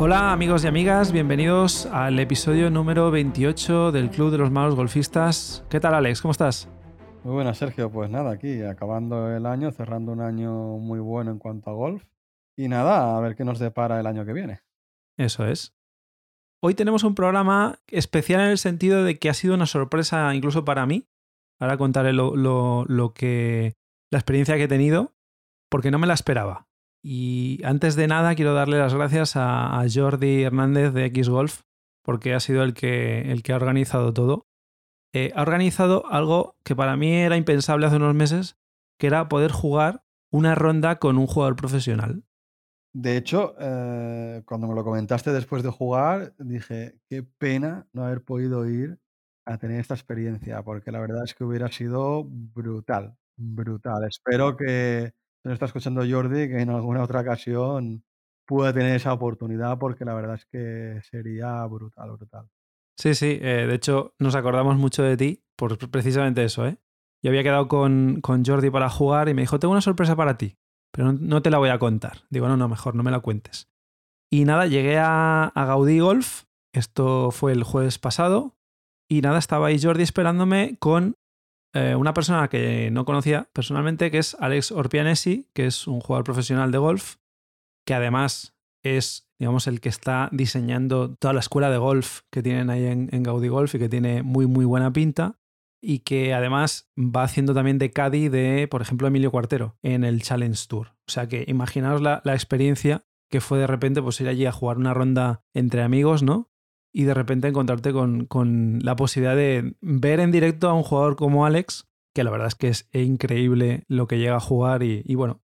Hola amigos y amigas, bienvenidos al episodio número 28 del Club de los Malos Golfistas. ¿Qué tal Alex? ¿Cómo estás? Muy buenas, Sergio. Pues nada, aquí acabando el año, cerrando un año muy bueno en cuanto a golf. Y nada, a ver qué nos depara el año que viene. Eso es. Hoy tenemos un programa especial en el sentido de que ha sido una sorpresa incluso para mí. Ahora contaré lo, lo que. la experiencia que he tenido, porque no me la esperaba. Y antes de nada, quiero darle las gracias a, Jordi Hernández de X Golf, porque ha sido el que, el que ha organizado todo. Eh, ha organizado algo que para mí era impensable hace unos meses, que era poder jugar una ronda con un jugador profesional. De hecho, eh, cuando me lo comentaste después de jugar, dije, qué pena no haber podido ir a tener esta experiencia, porque la verdad es que hubiera sido brutal, brutal. Espero que, nos está escuchando Jordi, que en alguna otra ocasión pueda tener esa oportunidad, porque la verdad es que sería brutal, brutal. Sí, sí, eh, de hecho nos acordamos mucho de ti por precisamente eso, ¿eh? Yo había quedado con, con Jordi para jugar y me dijo, tengo una sorpresa para ti, pero no, te la voy a contar. Digo, no, no, mejor, no me la cuentes. Y nada, llegué a, a Gaudí Golf, esto fue el jueves pasado, y nada, estaba ahí Jordi esperándome con eh, una persona que no conocía personalmente, que es Alex Orpianesi, que es un jugador profesional de golf, que además es, digamos, el que está diseñando toda la escuela de golf que tienen ahí en, en Golf y que tiene muy, muy buena pinta. Y que además va haciendo también de caddy de, por ejemplo, Emilio Cuartero en el Challenge Tour. O sea que imaginaos la, la experiencia que fue de repente pues ir allí a jugar una ronda entre amigos, ¿no? Y de repente encontrarte con, la posibilidad de ver en directo a un jugador como Alex, que la verdad es que es increíble lo que llega a jugar y, bueno,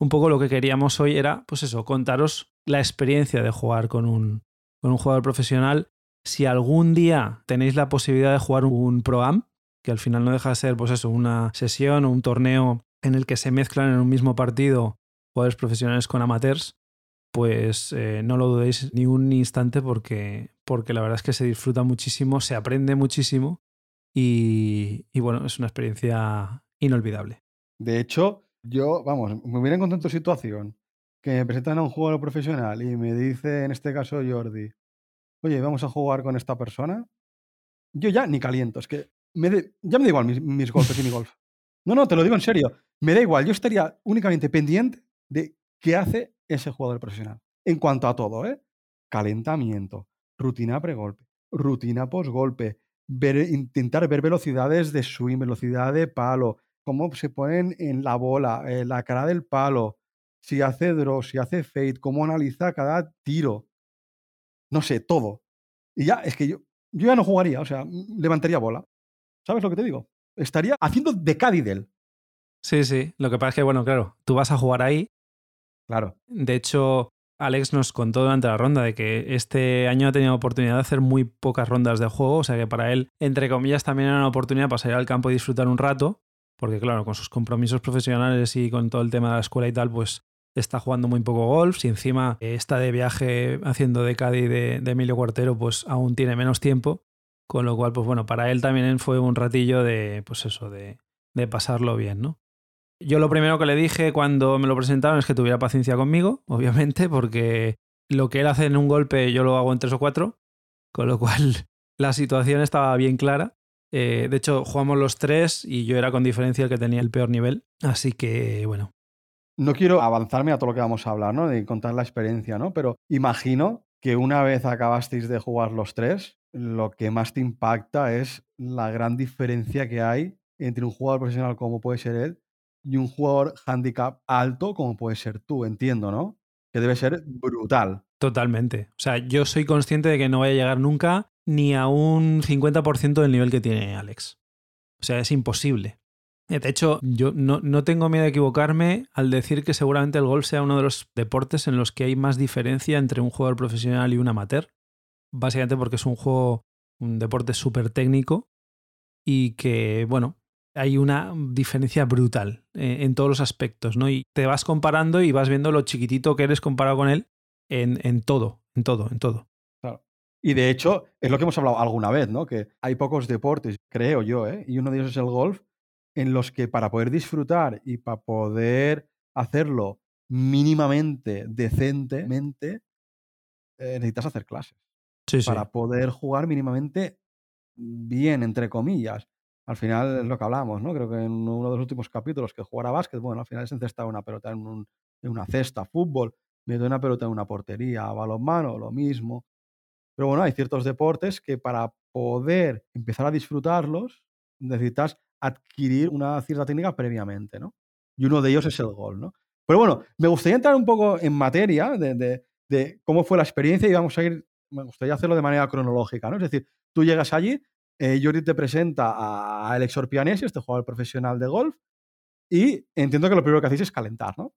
un poco lo que queríamos hoy era, pues eso, contaros la experiencia de jugar con un, con un jugador profesional. Si algún día tenéis la posibilidad de jugar un Pro-Am, que al final no deja de ser, pues eso, una sesión o un torneo en el que se mezclan en un mismo partido jugadores profesionales con amateurs, pues eh, no lo dudéis ni un instante porque, porque la verdad es que se disfruta muchísimo, se aprende muchísimo y, bueno, es una experiencia inolvidable. De hecho, yo, vamos, me hubiera encontrado en tu situación que me presentan a un jugador profesional y me dice, en este caso Jordi, oye, vamos a jugar con esta persona. Yo ya ni caliento, es que me ya me da igual mis, mis golpes y mi golf. No, no, te lo digo en serio. Me da igual, yo estaría únicamente pendiente de qué hace ese jugador profesional. En cuanto a todo, ¿eh? Calentamiento, rutina pregolpe, rutina postgolpe, intentar ver velocidades de swing, velocidad de palo, cómo se ponen en la bola, eh, la cara del palo, si hace draw, si hace fade, cómo analiza cada tiro. No sé, todo. Y ya, es que yo, yo ya no jugaría, o sea, levantaría bola. ¿Sabes lo que te digo? Estaría haciendo de Cadidel. Sí, sí. Lo que pasa es que, bueno, claro, tú vas a jugar ahí Claro. De hecho, Alex nos contó durante la ronda de que este año ha tenido oportunidad de hacer muy pocas rondas de juego, o sea que para él, entre comillas, también era una oportunidad para salir al campo y disfrutar un rato, porque claro, con sus compromisos profesionales y con todo el tema de la escuela y tal, pues está jugando muy poco golf. Si encima está de viaje haciendo de Caddy de, de Emilio Cuartero, pues aún tiene menos tiempo. Con lo cual, pues bueno, para él también fue un ratillo de, pues eso, de, de pasarlo bien, ¿no? Yo lo primero que le dije cuando me lo presentaron es que tuviera paciencia conmigo, obviamente, porque lo que él hace en un golpe yo lo hago en tres o cuatro, con lo cual la situación estaba bien clara. Eh, de hecho, jugamos los tres y yo era con diferencia el que tenía el peor nivel, así que bueno. No quiero avanzarme a todo lo que vamos a hablar, ¿no? De contar la experiencia, ¿no? Pero imagino que una vez acabasteis de jugar los tres, lo que más te impacta es la gran diferencia que hay entre un jugador profesional como puede ser él y un jugador handicap alto como puede ser tú, entiendo, ¿no? Que debe ser brutal. Totalmente. O sea, yo soy consciente de que no voy a llegar nunca ni a un 50% del nivel que tiene Alex. O sea, es imposible. Eh, de hecho, yo no, no, tengo miedo de equivocarme al decir que seguramente el golf sea uno de los deportes en los que hay más diferencia entre un jugador profesional y un amateur. Básicamente porque es un juego, un deporte súper técnico y que, bueno, hay una diferencia brutal eh, en todos los aspectos, ¿no? Y te vas comparando y vas viendo lo chiquitito que eres comparado con él en, en todo, en todo, en todo. Claro. Y de hecho, es lo que hemos hablado alguna vez, ¿no? Que hay pocos deportes, creo yo, ¿eh? Y uno de ellos es el golf, en los que para poder disfrutar y para poder hacerlo mínimamente, decentemente, eh, necesitas hacer clases Sí, sí. para poder jugar mínimamente bien, entre comillas. Al final es lo que hablamos, ¿no? Creo que en uno de los últimos capítulos que jugar a básquet, bueno, al final es encestar una pelota en una cesta, fútbol, meter una pelota en una portería, balonmano, lo mismo. Pero bueno, hay ciertos deportes que para poder empezar a disfrutarlos necesitas adquirir una cierta técnica previamente, ¿no? Y uno de ellos es el gol, ¿no? Pero bueno, me gustaría entrar un poco en materia de, de- de cómo fue la experiencia y vamos a ir, me gustaría hacerlo de manera cronológica, ¿no? Es decir, tú llegas allí, eh, te presenta a Alex Orpianesi, este jugador profesional de golf, y entiendo que lo primero que hacéis es calentar, ¿no?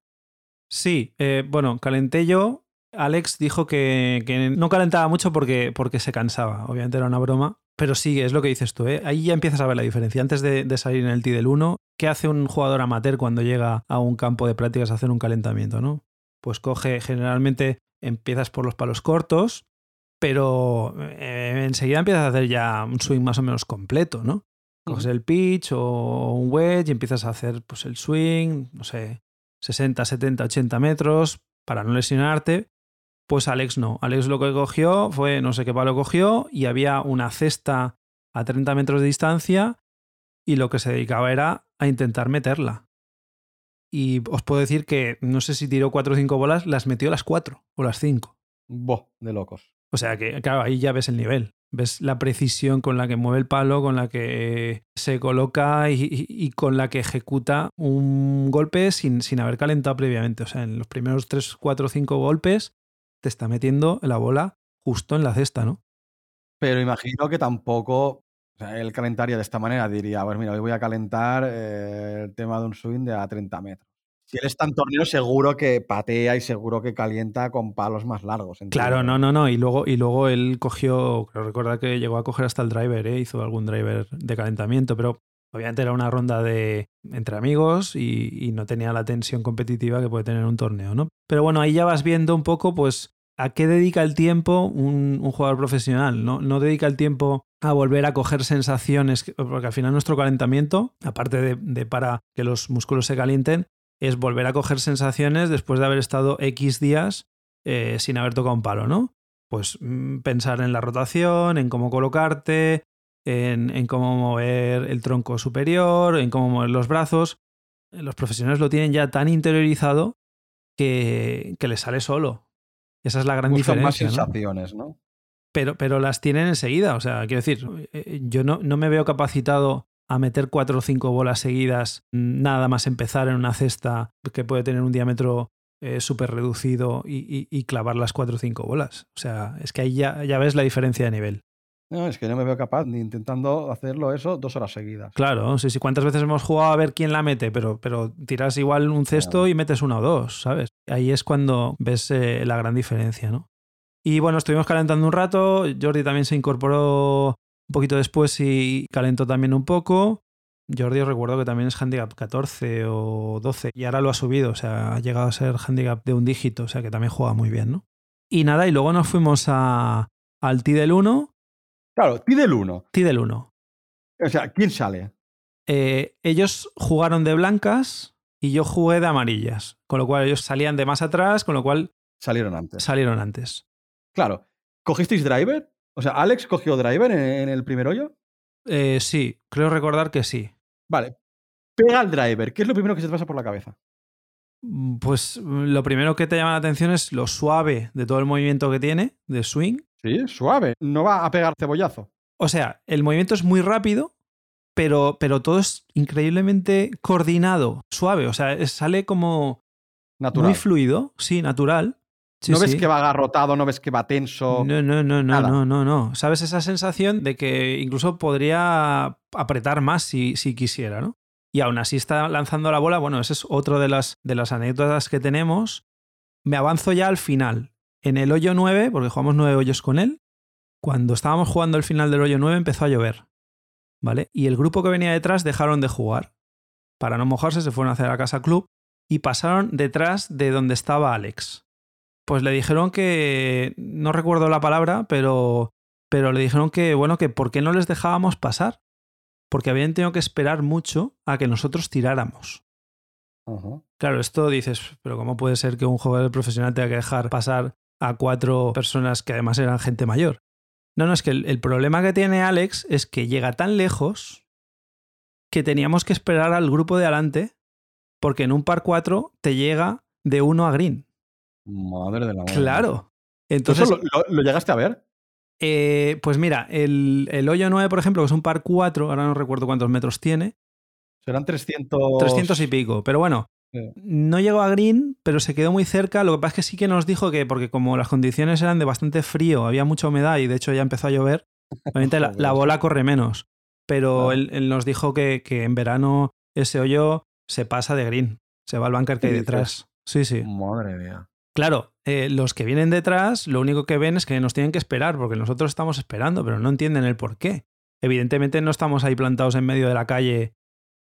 Sí, eh, bueno, calenté yo. Alex dijo que, no calentaba mucho porque, se cansaba. Obviamente era una broma. Pero sí, es lo que dices tú. ¿eh? Ahí ya empiezas a ver la diferencia. Antes de, salir en el T del 1, ¿qué hace un jugador amateur cuando llega a un campo de prácticas a hacer un calentamiento? Pues coge, generalmente empiezas por los palos cortos, pero eh, enseguida empiezas a hacer ya un swing más o menos completo, ¿no? Coges el pitch o un wedge y empiezas a hacer pues, el swing, no sé, 60, 70, 80 metros para no lesionarte. Pues Alex no. Alex lo que cogió fue, no sé qué palo cogió, y había una cesta a 30 metros de distancia y lo que se dedicaba era a intentar meterla. Y os puedo decir que no sé si tiró 4 o 5 bolas, las metió las 4 o las 5. Bo, de locos. O sea que, claro, ahí ya ves el nivel. Ves la precisión con la que mueve el palo, con la que se coloca y, con la que ejecuta un golpe sin, sin haber calentado previamente. O sea, en los primeros 3, 4, 5 golpes te está metiendo la bola justo en la cesta, ¿no? Pero imagino que tampoco o él calentaría de esta manera. Diría, pues mira, hoy voy a calentar eh, el tema de un swing de a 30 metros. Si él está en torneo, seguro que patea y seguro que calienta con palos más largos. entiendo. Claro, no, no, no. Y luego, y luego él cogió, creo recordar que llegó a coger hasta el driver, ¿eh? hizo algún driver de calentamiento, pero obviamente era una ronda de entre amigos y, y no tenía la tensión competitiva que puede tener un torneo, ¿no? Pero bueno, ahí ya vas viendo un poco, pues, a qué dedica el tiempo un, un jugador profesional. ¿no? no dedica el tiempo a volver a coger sensaciones, que- porque al final nuestro calentamiento, aparte de, de para que los músculos se calienten, es volver a coger sensaciones después de haber estado X días eh, sin haber tocado un palo, ¿no? Pues mm, pensar en la rotación, en cómo colocarte, en, en cómo mover el tronco superior, en cómo mover los brazos. Los profesionales lo tienen ya tan interiorizado que, que les sale solo. Esa es la gran Buscan más diferencia. ¿no? sensaciones, ¿no? pero, pero las tienen enseguida. O sea, quiero decir, eh, yo no, no me veo capacitado a meter cuatro o cinco bolas seguidas, nada más empezar en una cesta que puede tener un diámetro eh, súper reducido y, y- y clavar las cuatro o cinco bolas. O sea, es que ahí ya, ya ves la diferencia de nivel. No, es que no me veo capaz ni intentando hacerlo eso dos horas seguidas. Claro, sí, sí. ¿Cuántas veces hemos jugado a ver quién la mete? Pero, pero tiras igual un cesto y metes una o dos, ¿sabes? Ahí es cuando ves eh, la gran diferencia, ¿no? Y bueno, estuvimos calentando un rato. Jordi también se incorporó un poquito después y calentó también un poco. Jordi os recuerdo que también es handicap 14 o 12 y ahora lo ha subido, o sea, ha llegado a ser handicap de un dígito, o sea que también juega muy bien, ¿no? Y nada, y luego nos fuimos a, al T del 1, Claro, pide el uno. T del 1. O sea, ¿quién sale? Eh, ellos jugaron de blancas y yo jugué de amarillas, con lo cual ellos salían de más atrás, con lo cual Salieron antes. salieron antes. Claro. ¿Cogisteis driver? O sea, ¿Alex cogió driver en, en el primer hoyo? Eh, sí, creo recordar que sí. Vale. Pega el driver. ¿Qué es lo primero que se te pasa por la cabeza? Mm, Pues mm, lo primero que te llama la atención es lo suave de todo el movimiento que tiene, de swing. Sí, suave. No va a pegar cebollazo. O sea, el movimiento es muy rápido, pero, pero todo es increíblemente coordinado, suave. O sea, sale como Natural. muy fluido, sí, natural. Sí, no ves que va agarrotado, no ves que va tenso. No, no, no, no, no, no, no. ¿Sabes esa sensación de que incluso podría apretar más si, si quisiera, ¿no? Y aún así está lanzando la bola. Bueno, esa es otra de las, de las anécdotas que tenemos. Me avanzo ya al final. En el hoyo 9, porque jugamos nueve hoyos con él, cuando estábamos jugando el final del hoyo 9 empezó a llover. ¿Vale? Y el grupo que venía detrás dejaron de jugar. Para no mojarse se fueron hacia la casa club y pasaron detrás de donde estaba Alex. Pues le dijeron que, no recuerdo la palabra, pero, pero le dijeron que, bueno, que por qué no les dejábamos pasar. Porque habían tenido que esperar mucho a que nosotros tiráramos. Claro, esto dices, pero ¿cómo puede ser que un jugador profesional tenga que dejar pasar a cuatro personas que además eran gente mayor. No, no, es que el, el problema que tiene Alex es que llega tan lejos que teníamos que esperar al grupo de adelante porque en un par 4 te llega de 1 a green. Madre de la madre. Claro. ¿Tú Entonces, eso lo, lo- lo llegaste a ver? eh, pues mira, el, el hoyo 9, por ejemplo, que es un par 4, ahora no recuerdo cuántos metros tiene, Serán 300... 300 y pico, pero bueno, Sí. no llegó a green, pero se quedó muy cerca. Lo que pasa es que sí que nos dijo que, porque como las condiciones eran de bastante frío, había mucha humedad y de hecho ya empezó a llover, obviamente la, bola corre menos. Pero él, él nos dijo que, que en verano ese hoyo se pasa de green, se va al bunker que hay detrás. Sí, sí. Madre mía. Claro, eh, los que vienen detrás, lo único que ven es que nos tienen que esperar, porque nosotros estamos esperando, pero no entienden el por qué. Evidentemente no estamos ahí plantados en medio de la calle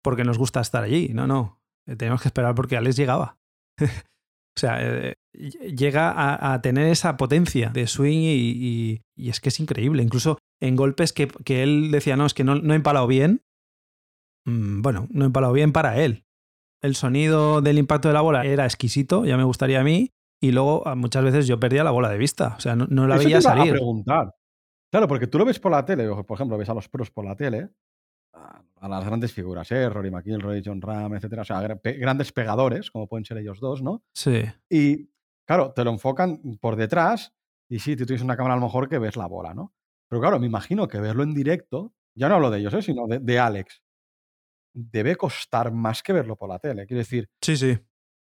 porque nos gusta estar allí, no, no. Eh, Tenemos que esperar porque Alex llegaba. o sea, eh, llega a, tener esa potencia de swing y, es que es increíble. Incluso en golpes que, que él decía, no, es que no, no he empalado bien. Mm, Bueno, no he empalado bien para él. El sonido del impacto de la bola era exquisito, ya me gustaría a mí, y luego a- muchas veces yo perdía la bola de vista. O sea, no, no la Eso te veía iba salir. a preguntar. Claro, porque tú lo ves por la tele, por ejemplo, ves a los pros por la tele, a las grandes figuras, ¿eh? Rory McIlroy, John Ram, etcétera, o sea, pe- grandes pegadores, como pueden ser ellos dos, ¿no? Sí, Y claro, te lo enfocan por detrás y sí, tú tienes una cámara a lo mejor que ves la bola, ¿no? Pero claro, me imagino que verlo en directo, ya no hablo de ellos, ¿eh? sino de, de Alex, debe costar más que verlo por la tele. Quiero decir, sí, sí.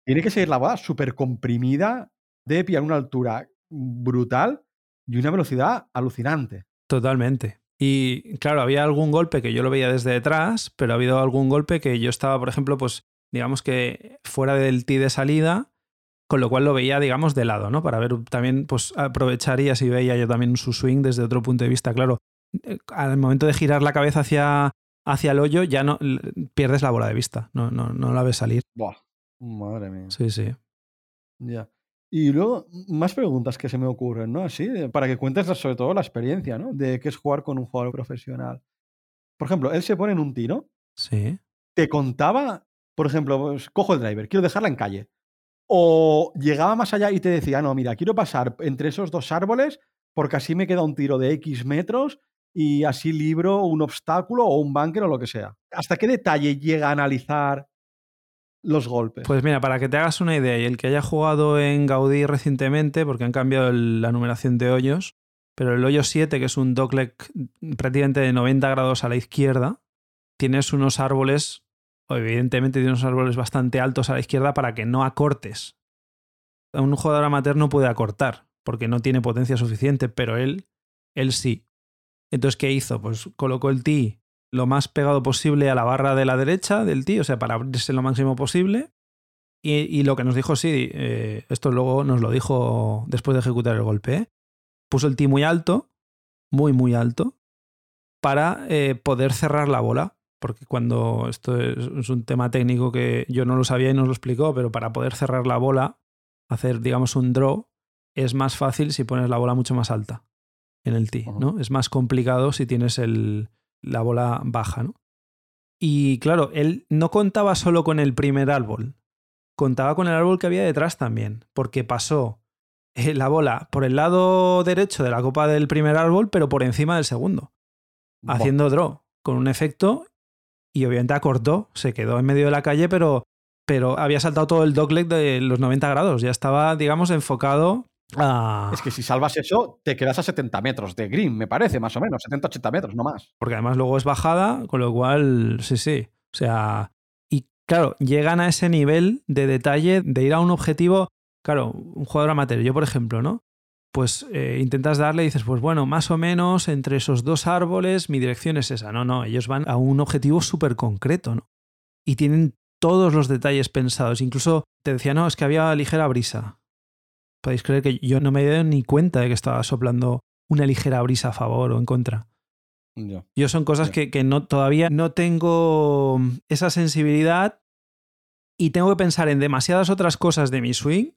Tiene que ser la bola súper comprimida, debe pillar una altura brutal y una velocidad alucinante. Totalmente. Y claro, había algún golpe que yo lo veía desde detrás, pero ha habido algún golpe que yo estaba, por ejemplo, pues digamos que fuera del tee de salida, con lo cual lo veía, digamos, de lado, ¿no? Para ver también, pues aprovecharía si veía yo también su swing desde otro punto de vista. Claro, eh, al momento de girar la cabeza hacia, hacia el hoyo, ya no pierdes la bola de vista, no, no, no la ves salir. Buah, madre mía. Sí, sí. Ya. Y luego, más preguntas que se me ocurren, ¿no? Así, para que cuentes sobre todo la experiencia, ¿no? De qué es jugar con un jugador profesional. Por ejemplo, él se pone en un tiro, Sí. te contaba, por ejemplo, pues, cojo el driver, quiero dejarla en calle. O llegaba más allá y te decía, no, mira, quiero pasar entre esos dos árboles porque así me queda un tiro de X metros y así libro un obstáculo o un bunker o lo que sea. ¿Hasta qué detalle llega a analizar los golpes? Pues mira, para que te hagas una idea, y el que haya jugado en Gaudí recientemente, porque han cambiado la numeración de hoyos, pero el hoyo 7, que es un dogleg prácticamente de 90 grados a la izquierda, tienes unos árboles, o evidentemente tienes unos árboles bastante altos a la izquierda para que no acortes. Un jugador amateur no puede acortar, porque no tiene potencia suficiente, pero él, él sí. Entonces, ¿qué hizo? Pues colocó el tee lo más pegado posible a la barra de la derecha del tee, o sea, para abrirse lo máximo posible. Y, y lo que nos dijo, sí, eh, esto luego nos lo dijo después de ejecutar el golpe, ¿eh? puso el tee muy alto, muy, muy alto, para eh, poder cerrar la bola. Porque cuando esto es, es un tema técnico que yo no lo sabía y nos lo explicó, pero para poder cerrar la bola, hacer, digamos, un draw, es más fácil si pones la bola mucho más alta en el tee. ¿no? Es más complicado si tienes el, la bola baja, ¿no? Y claro, él no contaba solo con el primer árbol, contaba con el árbol que había detrás también, porque pasó eh, la bola por el lado derecho de la copa del primer árbol, pero por encima del segundo, haciendo draw, con un efecto, y obviamente acortó, se quedó en medio de la calle, pero, pero había saltado todo el dogleg de los 90 grados, ya estaba, digamos, enfocado a... Es que si salvas eso, te quedas a 70 metros de green, me parece, más o menos, 70-80 metros, no más. porque además luego es bajada, con lo cual, sí, sí. O sea, y claro, llegan a ese nivel de detalle de ir a un objetivo, claro, un jugador amateur, yo por ejemplo, ¿no? Pues eh, intentas darle y dices, pues bueno, más o menos entre esos dos árboles mi dirección es esa. No, no, ellos van a un objetivo súper concreto, ¿no? Y tienen todos los detalles pensados. Incluso te decía, no, es que había ligera brisa. Podéis creer que yo no me he dado ni cuenta de que estaba soplando una ligera brisa a favor o en contra. Yo son cosas que, que no, todavía no tengo esa sensibilidad y tengo que pensar en demasiadas otras cosas de mi swing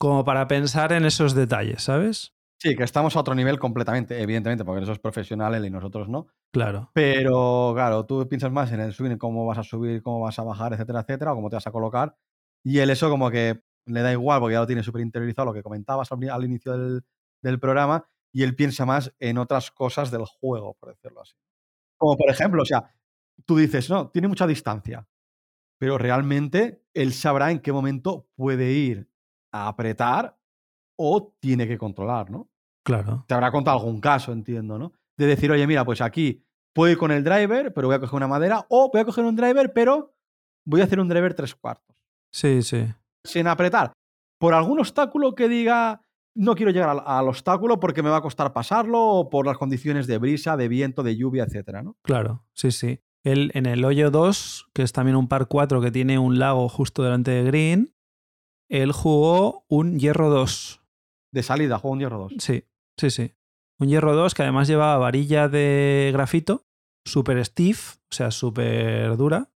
como para pensar en esos detalles, ¿sabes? Sí, que estamos a otro nivel completamente, evidentemente, porque eso es profesional y nosotros no. Claro. Pero claro, tú piensas más en el swing, cómo vas a subir, cómo vas a bajar, etcétera, etcétera, o cómo te vas a colocar. Y él eso como que le da igual porque ya lo tiene súper interiorizado, lo que comentabas al, al inicio del, del programa, y él piensa más en otras cosas del juego, por decirlo así. Como por ejemplo, o sea, tú dices, no, tiene mucha distancia, pero realmente él sabrá en qué momento puede ir a apretar o tiene que controlar, ¿no? Claro. Te habrá contado algún caso, entiendo, ¿no? De decir, oye, mira, pues aquí puedo ir con el driver, pero voy a coger una madera, o voy a coger un driver, pero voy a hacer un driver tres cuartos. Sí, sí. Sin apretar. Por algún obstáculo que diga, no quiero llegar al, al, obstáculo porque me va a costar pasarlo, o por las condiciones de brisa, de viento, de lluvia, etcétera, ¿no? Claro, sí, sí. Él en el hoyo 2, que es también un par 4 que tiene un lago justo delante de Green, él jugó un hierro 2. De salida, jugó un hierro 2. Sí, sí, sí. Un hierro 2 que además llevaba varilla de grafito, súper stiff, o sea, súper dura.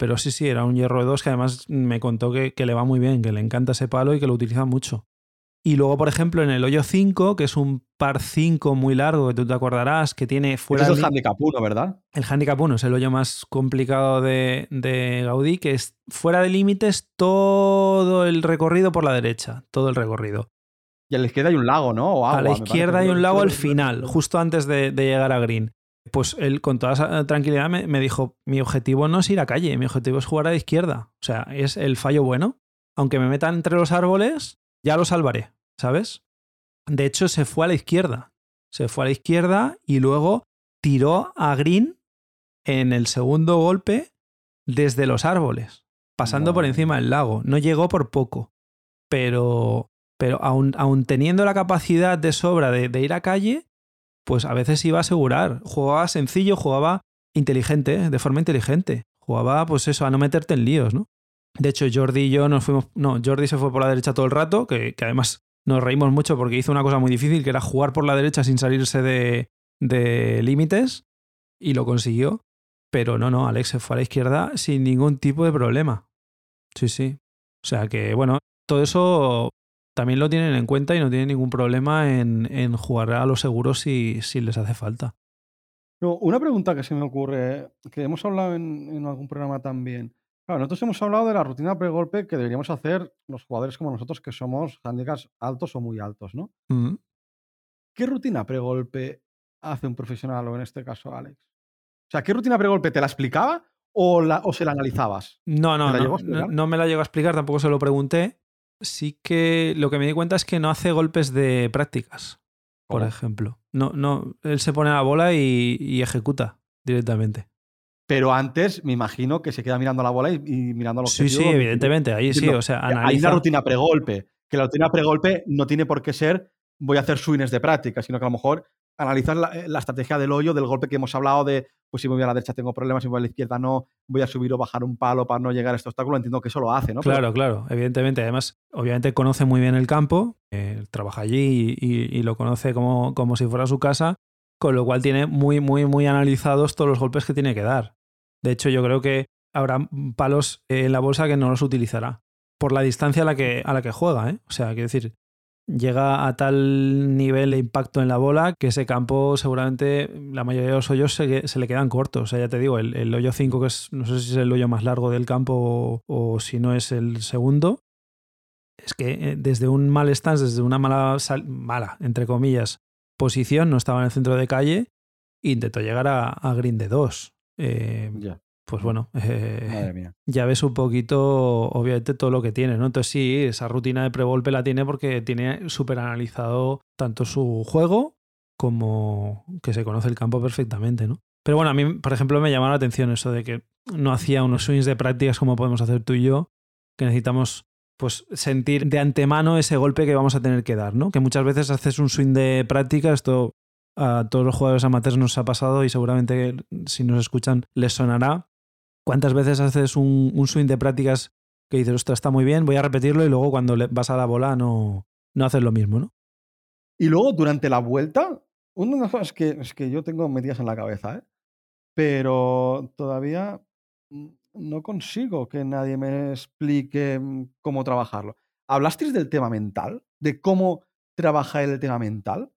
Pero sí, sí, era un hierro 2 que además me contó que, que, le va muy bien, que le encanta ese palo y que lo utiliza mucho. Y luego, por ejemplo, en el hoyo 5, que es un par 5 muy largo, que tú te acordarás, que tiene fuera. Es el handicap 1, ¿verdad? El handicap 1 es el hoyo más complicado de, de Gaudí, que es fuera de límites todo el recorrido por la derecha, todo el recorrido. Y a la izquierda hay un lago, ¿no? O agua, a la izquierda hay un lago al final, justo antes de, de, llegar a Green. Pues él, con toda esa tranquilidad, me, me, dijo: Mi objetivo no es ir a calle, mi objetivo es jugar a la izquierda. O sea, es el fallo bueno. Aunque me metan entre los árboles, ya lo salvaré, ¿sabes? De hecho, se fue a la izquierda. Se fue a la izquierda y luego tiró a Green en el segundo golpe desde los árboles, pasando por encima del lago. No llegó por poco, pero, pero aún, aún teniendo la capacidad de sobra de, de, ir a calle, pues a veces iba a asegurar. Jugaba sencillo, jugaba inteligente, de forma inteligente. Jugaba, pues eso, a no meterte en líos, ¿no? De hecho, Jordi y yo nos fuimos. No, Jordi se fue por la derecha todo el rato, que, que además nos reímos mucho porque hizo una cosa muy difícil, que era jugar por la derecha sin salirse de, de límites, y lo consiguió. Pero no, no, Alex se fue a la izquierda sin ningún tipo de problema. Sí, sí. O sea que, bueno, todo eso también lo tienen en cuenta y no tienen ningún problema en, en jugar a los seguros si, si les hace falta. Una pregunta que se me ocurre, que hemos hablado en, en algún programa también. Claro, nosotros hemos hablado de la rutina pre-golpe que deberíamos hacer los jugadores como nosotros que somos handicaps altos o muy altos, ¿no? Mm. ¿Qué rutina pre-golpe hace un profesional o en este caso Alex? O sea, ¿qué rutina pre-golpe te la explicaba o, la, o se la analizabas? No, no, no, no, no me la llegó a explicar, tampoco se lo pregunté. Sí que lo que me di cuenta es que no hace golpes de prácticas, por ¿Cómo? ejemplo. No, no, él se pone a la bola y, y ejecuta directamente. Pero antes me imagino que se queda mirando la bola y, y mirando los Sí, sí, evidentemente, ahí sí, o sea, analiza... Hay una rutina pregolpe, que la rutina pregolpe no tiene por qué ser voy a hacer swings de práctica, sino que a lo mejor analizar la, la, estrategia del hoyo, del golpe que hemos hablado de, pues si me voy a la derecha tengo problemas, si me voy a la izquierda no, voy a subir o bajar un palo para no llegar a este obstáculo, entiendo que eso lo hace, ¿no? Claro, claro, evidentemente. Además, obviamente conoce muy bien el campo, eh, trabaja allí y, lo conoce como, como si fuera su casa, con lo cual tiene muy, muy, muy analizados todos los golpes que tiene que dar. De hecho, yo creo que habrá palos en la bolsa que no los utilizará por la distancia a la que, a la que juega. ¿eh? O sea, quiero decir, llega a tal nivel de impacto en la bola que ese campo seguramente la mayoría de los hoyos se, le quedan cortos. O sea, ya te digo, el, hoyo 5, que es, no sé si es el hoyo más largo del campo o, si no es el segundo, es que eh, desde un mal stance, desde una mala, mala, entre comillas, posición, no estaba en el centro de calle, intentó llegar a, green de 2. Eh. Pues bueno, eh, ya ves un poquito, obviamente, todo lo que tiene, ¿no? Entonces sí, esa rutina de pre-golpe la tiene porque tiene súper analizado tanto su juego como que se conoce el campo perfectamente, ¿no? Pero bueno, a mí, por ejemplo, me llamó la atención eso de que no hacía unos swings de prácticas como podemos hacer tú y yo, que necesitamos pues sentir de antemano ese golpe que vamos a tener que dar, ¿no? Que muchas veces haces un swing de práctica, esto a todos los jugadores amateurs nos ha pasado y seguramente si nos escuchan les sonará. ¿Cuántas veces haces un, un swing de prácticas que dices, ostras, está muy bien, voy a repetirlo y luego cuando vas a la bola no, no haces lo mismo, ¿no? Y luego durante la vuelta, una de las cosas que, es que yo tengo metidas en la cabeza, ¿eh? pero todavía no consigo que nadie me explique cómo trabajarlo. ¿Hablasteis del tema mental? ¿De cómo trabaja el tema mental?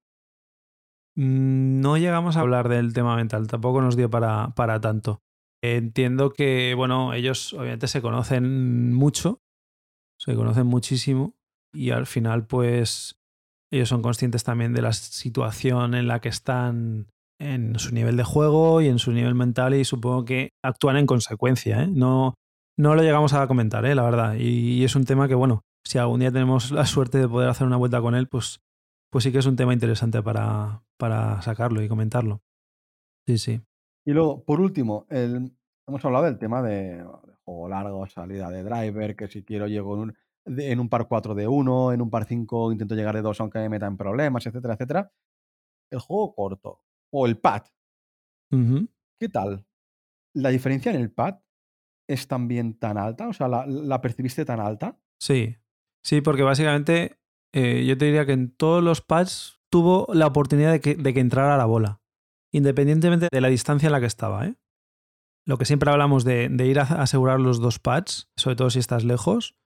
Mm, No llegamos a hablar del tema mental, tampoco nos dio para, para tanto. Entiendo que, bueno, ellos obviamente se conocen mucho, se conocen muchísimo y al final pues ellos son conscientes también de la situación en la que están en su nivel de juego y en su nivel mental y supongo que actúan en consecuencia. ¿eh? No, no lo llegamos a comentar, ¿eh? la verdad. Y, es un tema que, bueno, si algún día tenemos la suerte de poder hacer una vuelta con él, pues, pues sí que es un tema interesante para, para sacarlo y comentarlo. Sí, sí. Y luego, por último, el, hemos hablado del tema de, juego largo, salida de driver, que si quiero llego en un, en un par 4 de 1, en un par 5 intento llegar de 2 aunque me meta en problemas, etcétera, etcétera. El juego corto o el pad. ¿Qué tal? ¿La diferencia en el pad es también tan alta? O sea, ¿la, percibiste tan alta? Sí, sí, porque básicamente eh, yo te diría que en todos los pads tuvo la oportunidad de que, de que entrara la bola, independientemente de la distancia en la que estaba. ¿eh? Lo que siempre hablamos de, ir a asegurar los dos pads, sobre todo si estás lejos,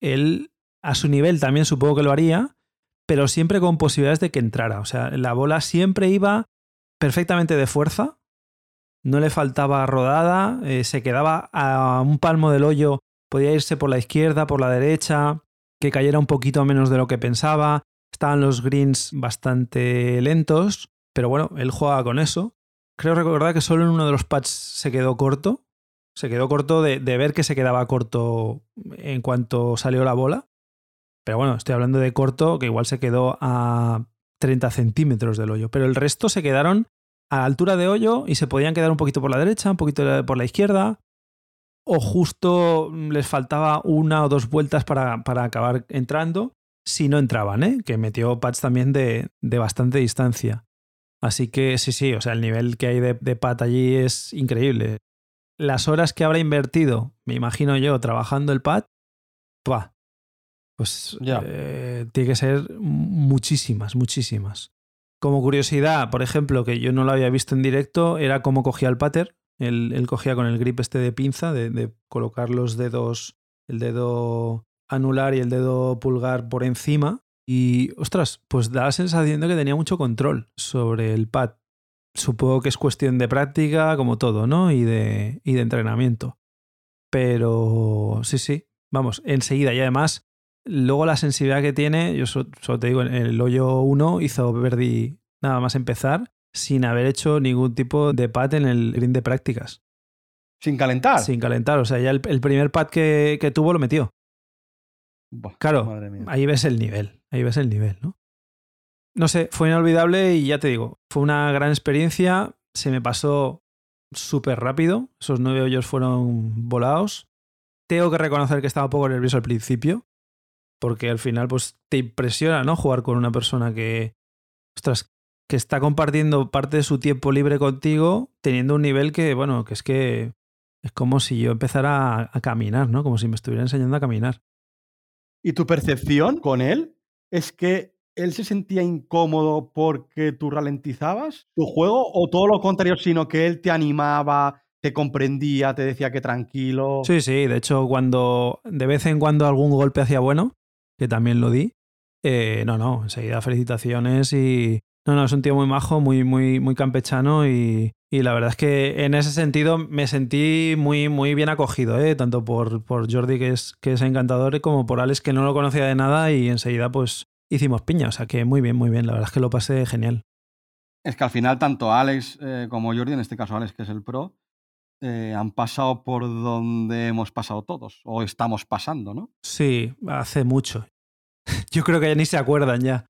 él a su nivel también supongo que lo haría, pero siempre con posibilidades de que entrara. O sea, la bola siempre iba perfectamente de fuerza, no le faltaba rodada, eh, se quedaba a un palmo del hoyo, podía irse por la izquierda, por la derecha, que cayera un poquito menos de lo que pensaba. Estaban los greens bastante lentos, pero bueno, él jugaba con eso. Creo recordar que solo en uno de los pads se quedó corto. Se quedó corto de, ver que se quedaba corto en cuanto salió la bola. Pero bueno, estoy hablando de corto, que igual se quedó a 30 centímetros del hoyo. Pero el resto se quedaron a altura de hoyo y se podían quedar un poquito por la derecha, un poquito por la izquierda. O justo les faltaba una o dos vueltas para, para acabar entrando. Si no entraban, ¿eh? que metió pads también de, de, bastante distancia. Así que sí, sí, o sea, el nivel que hay de, de allí es increíble. Las horas que habrá invertido, me imagino yo, trabajando el pad, ¡pua! pues eh, tiene que ser muchísimas, muchísimas. Como curiosidad, por ejemplo, que yo no lo había visto en directo, era cómo cogía el pater. Él, cogía con el grip este de pinza, de, colocar los dedos, el dedo anular y el dedo pulgar por encima. Y, ostras, pues da la sensación de que tenía mucho control sobre el pad. Supongo que es cuestión de práctica, como todo, ¿no? Y de, y de entrenamiento. Pero sí, sí, vamos, enseguida. Y además, Luego la sensibilidad que tiene, yo solo, te digo, en el hoyo 1 hizo Verdi nada más empezar sin haber hecho ningún tipo de pad en el green de prácticas. ¿Sin calentar? Sin calentar, o sea, ya el, primer pad que, que, tuvo lo metió. Claro, ahí ves el nivel, ahí ves el nivel, ¿no? No sé, fue inolvidable y ya te digo, fue una gran experiencia, se me pasó súper rápido, esos nueve hoyos fueron volados. Tengo que reconocer que estaba un poco nervioso al principio, porque al final pues te impresiona, ¿no? Jugar con una persona que, ostras, que está compartiendo parte de su tiempo libre contigo, teniendo un nivel que, bueno, que es que es como si yo empezara a, caminar, ¿no? Como si me estuviera enseñando a caminar. ¿Y tu percepción con él es que él se sentía incómodo porque tú ralentizabas tu juego o todo lo contrario, sino que él te animaba, te comprendía, te decía que tranquilo? Sí, sí, de hecho cuando de vez en cuando algún golpe hacía bueno, que también lo di. Eh, no, no, enseguida felicitaciones y... No, no, es un tío muy majo, muy, muy, muy campechano y, y la verdad es que en ese sentido me sentí muy, muy bien acogido, ¿eh? tanto por, por Jordi, que es, que es encantador, como por Alex, que no lo conocía de nada y enseguida pues hicimos piña. O sea que muy bien, muy bien. La verdad es que lo pasé genial. Es que al final tanto Alex eh, como Jordi, en este caso Alex, que es el pro, eh, han pasado por donde hemos pasado todos, o estamos pasando, ¿no? Sí, hace mucho. Yo creo que ya ni se acuerdan ya.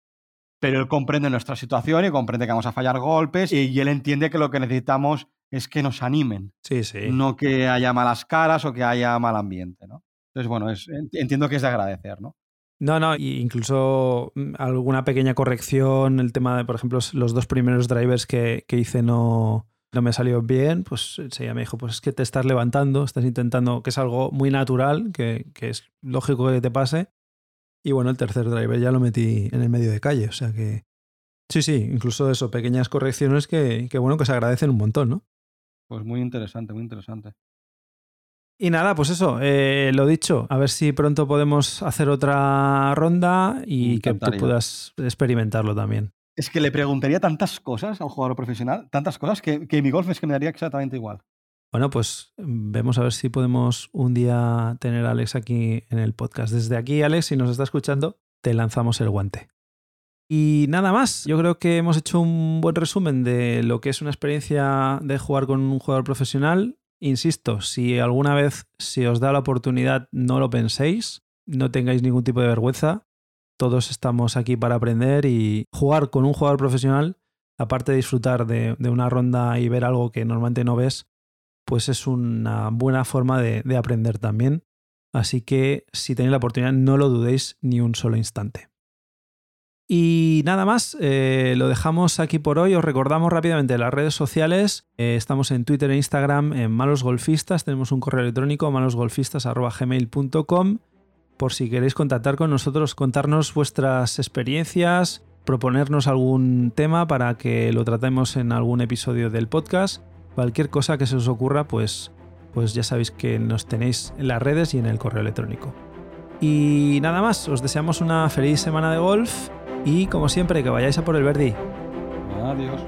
Pero él comprende nuestra situación y comprende que vamos a fallar golpes y, él entiende que lo que necesitamos es que nos animen. Sí, sí. No que haya malas caras o que haya mal ambiente, ¿no? Entonces, bueno, entiendo que es de agradecer, ¿no? No, no, incluso mm, alguna pequeña corrección, el tema de, por ejemplo, los dos primeros drivers que, que hice no, no me salió bien, pues ella me dijo, pues es que te estás levantando, estás intentando, que es algo muy natural, que, es lógico que te pase. Y bueno, el tercer driver ya lo metí en el medio de calle, o sea que... Sí, sí, incluso eso, pequeñas correcciones que, que bueno, que se agradecen un montón, ¿no? Pues muy interesante, muy interesante. Y nada, pues eso, eh, lo dicho, a ver si pronto podemos hacer otra ronda y que tú puedas experimentarlo también. Es que le preguntaría tantas cosas a un jugador profesional, tantas cosas, que, mi golf es que me daría exactamente igual. Bueno, pues vemos a ver si podemos un día tener a Alex aquí en el podcast. Desde aquí, Alex, si nos está escuchando, te lanzamos el guante. Y nada más, yo creo que hemos hecho un buen resumen de lo que es una experiencia de jugar con un jugador profesional. Insisto, si alguna vez se os da la oportunidad, no lo penséis, no tengáis ningún tipo de vergüenza. Todos estamos aquí para aprender y jugar con un jugador profesional, aparte de disfrutar de, una ronda y ver algo que normalmente no ves, pues es una buena forma de, de aprender también. Así que si tenéis la oportunidad, no lo dudéis ni un solo instante. Y nada más, eh, lo dejamos aquí por hoy. Os recordamos rápidamente las redes sociales. Eh, estamos en Twitter e Instagram en Malos Golfistas. Tenemos un correo electrónico malosgolfistas.gmail.com por si queréis contactar con nosotros, contarnos vuestras experiencias, proponernos algún tema para que lo tratemos en algún episodio del podcast. Cualquier cosa que se os ocurra, pues, pues ya sabéis que nos tenéis en las redes y en el correo electrónico. Y nada más, os deseamos una feliz semana de golf y como siempre, que vayáis a por el Verdi. Adiós.